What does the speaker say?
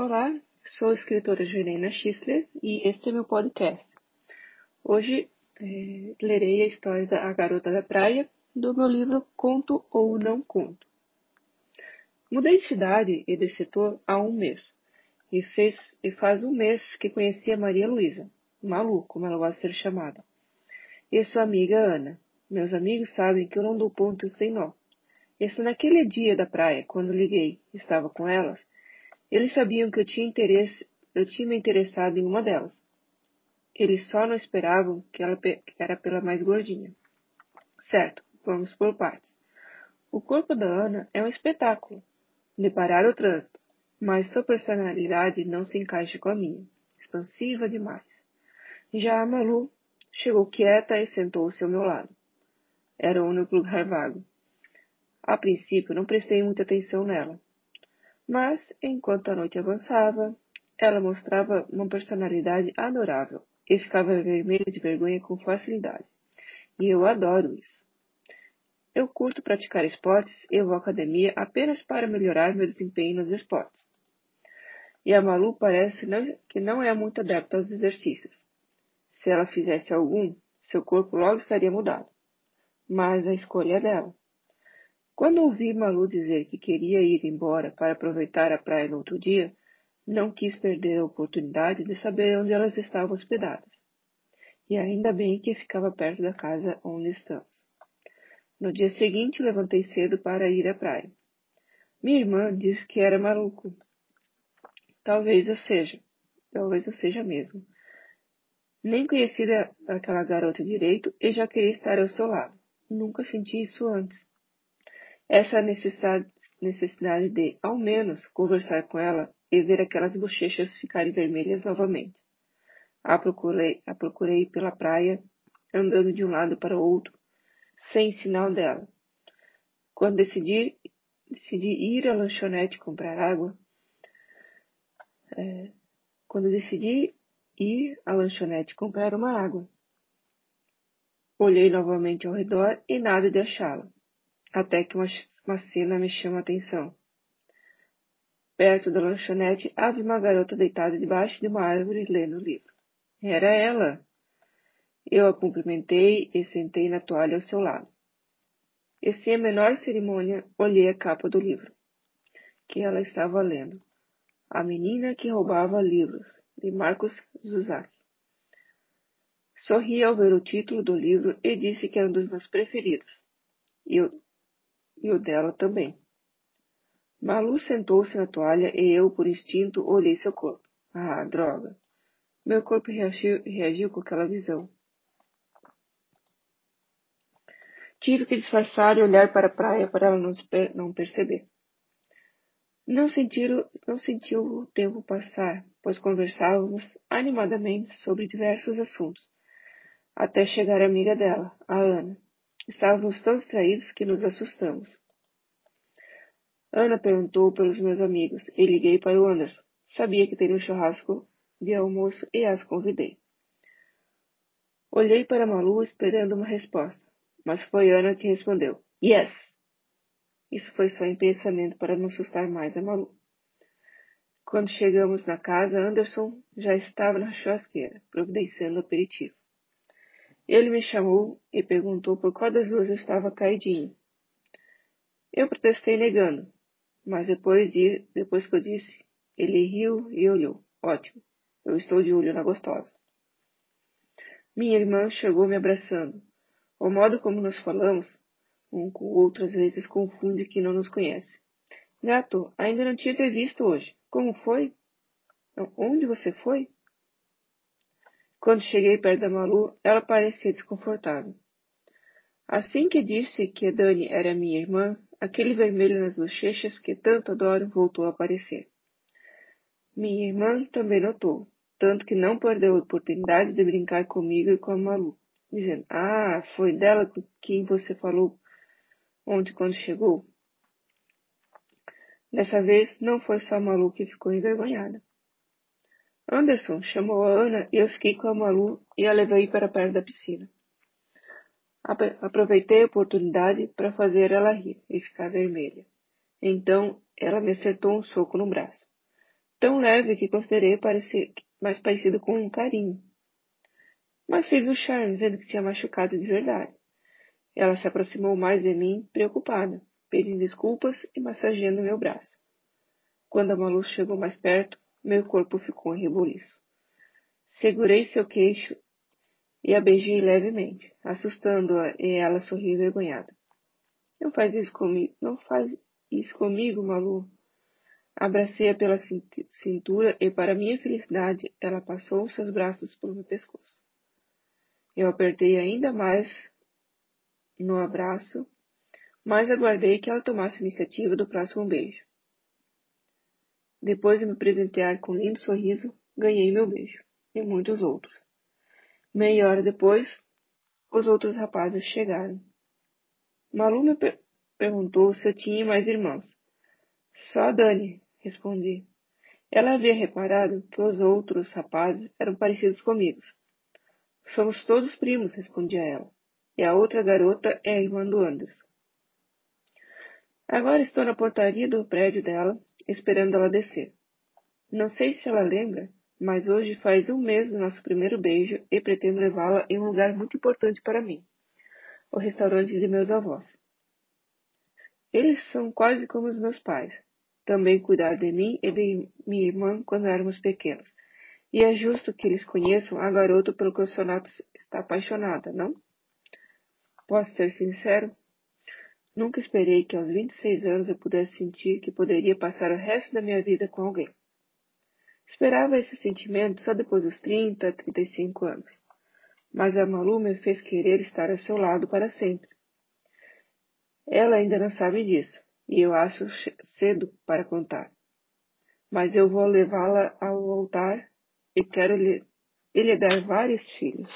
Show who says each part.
Speaker 1: Olá, sou a escritora Juliana Schisler e este é meu podcast. Hoje é, lerei a história da A Garota da Praia do meu livro Conto ou Não Conto. Mudei de cidade e de setor há um mês e, fez, e faz um mês que conheci a Maria Luísa, Malu, como ela gosta de ser chamada, e sua amiga Ana. Meus amigos sabem que eu não dou ponto sem nó. Este naquele dia da praia, quando liguei, estava com elas, eles sabiam que eu tinha interesse, eu tinha me interessado em uma delas. Eles só não esperavam que ela que era pela mais gordinha. Certo, vamos por partes. O corpo da Ana é um espetáculo, de parar o trânsito, mas sua personalidade não se encaixa com a minha, expansiva demais. Já a Malu chegou quieta e sentou-se ao meu lado. Era o único lugar vago. A princípio não prestei muita atenção nela. Mas, enquanto a noite avançava, ela mostrava uma personalidade adorável e ficava vermelha de vergonha com facilidade. E eu adoro isso. Eu curto praticar esportes e vou à academia apenas para melhorar meu desempenho nos esportes. E a Malu parece que não é muito adepta aos exercícios. Se ela fizesse algum, seu corpo logo estaria mudado. Mas a escolha é dela. Quando ouvi Malu dizer que queria ir embora para aproveitar a praia no outro dia, não quis perder a oportunidade de saber onde elas estavam hospedadas. E ainda bem que ficava perto da casa onde estamos. No dia seguinte, levantei cedo para ir à praia. Minha irmã disse que era maluco. Talvez eu seja. Talvez eu seja mesmo. Nem conhecia aquela garota direito e já queria estar ao seu lado. Nunca senti isso antes. Essa necessidade, de, ao menos, conversar com ela e ver aquelas bochechas ficarem vermelhas novamente. A procurei, a procurei pela praia, andando de um lado para o outro, sem sinal dela. Quando decidi, decidi ir à lanchonete comprar água, é, quando decidi ir à lanchonete comprar uma água, olhei novamente ao redor e nada de achá-la até que uma, uma cena me chama a atenção. Perto da lanchonete havia uma garota deitada debaixo de uma árvore lendo o livro. Era ela! Eu a cumprimentei e sentei na toalha ao seu lado. E sem a menor cerimônia, olhei a capa do livro, que ela estava lendo. A Menina que Roubava Livros, de Marcos Zuzak. Sorri ao ver o título do livro e disse que era um dos meus preferidos. Eu e o dela também. Malu sentou-se na toalha e eu, por instinto, olhei seu corpo. Ah, droga! Meu corpo reagiu, reagiu com aquela visão. Tive que disfarçar e olhar para a praia para ela não, não perceber. Não, sentir, não sentiu o tempo passar, pois conversávamos animadamente sobre diversos assuntos, até chegar a amiga dela, a Ana. Estávamos tão distraídos que nos assustamos. Ana perguntou pelos meus amigos e liguei para o Anderson. Sabia que teria um churrasco de almoço e as convidei. Olhei para Malu esperando uma resposta, mas foi Ana que respondeu: Yes! Isso foi só em pensamento para não assustar mais a Malu. Quando chegamos na casa, Anderson já estava na churrasqueira, providenciando o aperitivo. Ele me chamou e perguntou por qual das duas eu estava caidinho. Eu protestei negando, mas depois, de, depois que eu disse, ele riu e olhou. Ótimo, eu estou de olho na gostosa. Minha irmã chegou me abraçando. O modo como nos falamos, um com o outro às vezes confunde quem não nos conhece. Gato, ainda não tinha te visto hoje. Como foi? Onde você foi? Quando cheguei perto da Malu, ela parecia desconfortável. Assim que disse que Dani era minha irmã, aquele vermelho nas bochechas que tanto adoro voltou a aparecer. Minha irmã também notou, tanto que não perdeu a oportunidade de brincar comigo e com a Malu, dizendo: Ah, foi dela com quem você falou ontem quando chegou? Dessa vez não foi só a Malu que ficou envergonhada. Anderson chamou a Ana e eu fiquei com a Malu e a levei para perto da piscina. Aproveitei a oportunidade para fazer ela rir e ficar vermelha. Então ela me acertou um soco no braço. tão leve que considerei mais parecido com um carinho. Mas fez o charme, dizendo que tinha machucado de verdade. Ela se aproximou mais de mim, preocupada, pedindo desculpas e massageando meu braço. Quando a Malu chegou mais perto, meu corpo ficou em rebuliço. Segurei seu queixo e a beijei levemente, assustando-a e ela sorriu envergonhada. Não faz isso comigo, não faz isso comigo, Malu. Abracei-a pela cintura e, para minha felicidade, ela passou seus braços pelo meu pescoço. Eu apertei ainda mais no abraço, mas aguardei que ela tomasse a iniciativa do próximo beijo. Depois de me presentear com um lindo sorriso, ganhei meu beijo, e muitos outros. Meia hora depois, os outros rapazes chegaram. Malu me per perguntou se eu tinha mais irmãos. Só a Dani, respondi. Ela havia reparado que os outros rapazes eram parecidos comigo. Somos todos primos, respondia ela. E a outra garota é a irmã do Anderson. Agora estou na portaria do prédio dela, esperando ela descer. Não sei se ela lembra, mas hoje faz um mês do nosso primeiro beijo e pretendo levá-la em um lugar muito importante para mim o restaurante de meus avós. Eles são quase como os meus pais. Também cuidaram de mim e de minha irmã quando éramos pequenos. E é justo que eles conheçam a garota pelo que o Sonato está apaixonada, não? Posso ser sincero? Nunca esperei que aos 26 anos eu pudesse sentir que poderia passar o resto da minha vida com alguém. Esperava esse sentimento só depois dos 30, 35 anos. Mas a Malu me fez querer estar ao seu lado para sempre. Ela ainda não sabe disso, e eu acho cedo para contar. Mas eu vou levá-la ao altar e quero lhe, lhe dar vários filhos.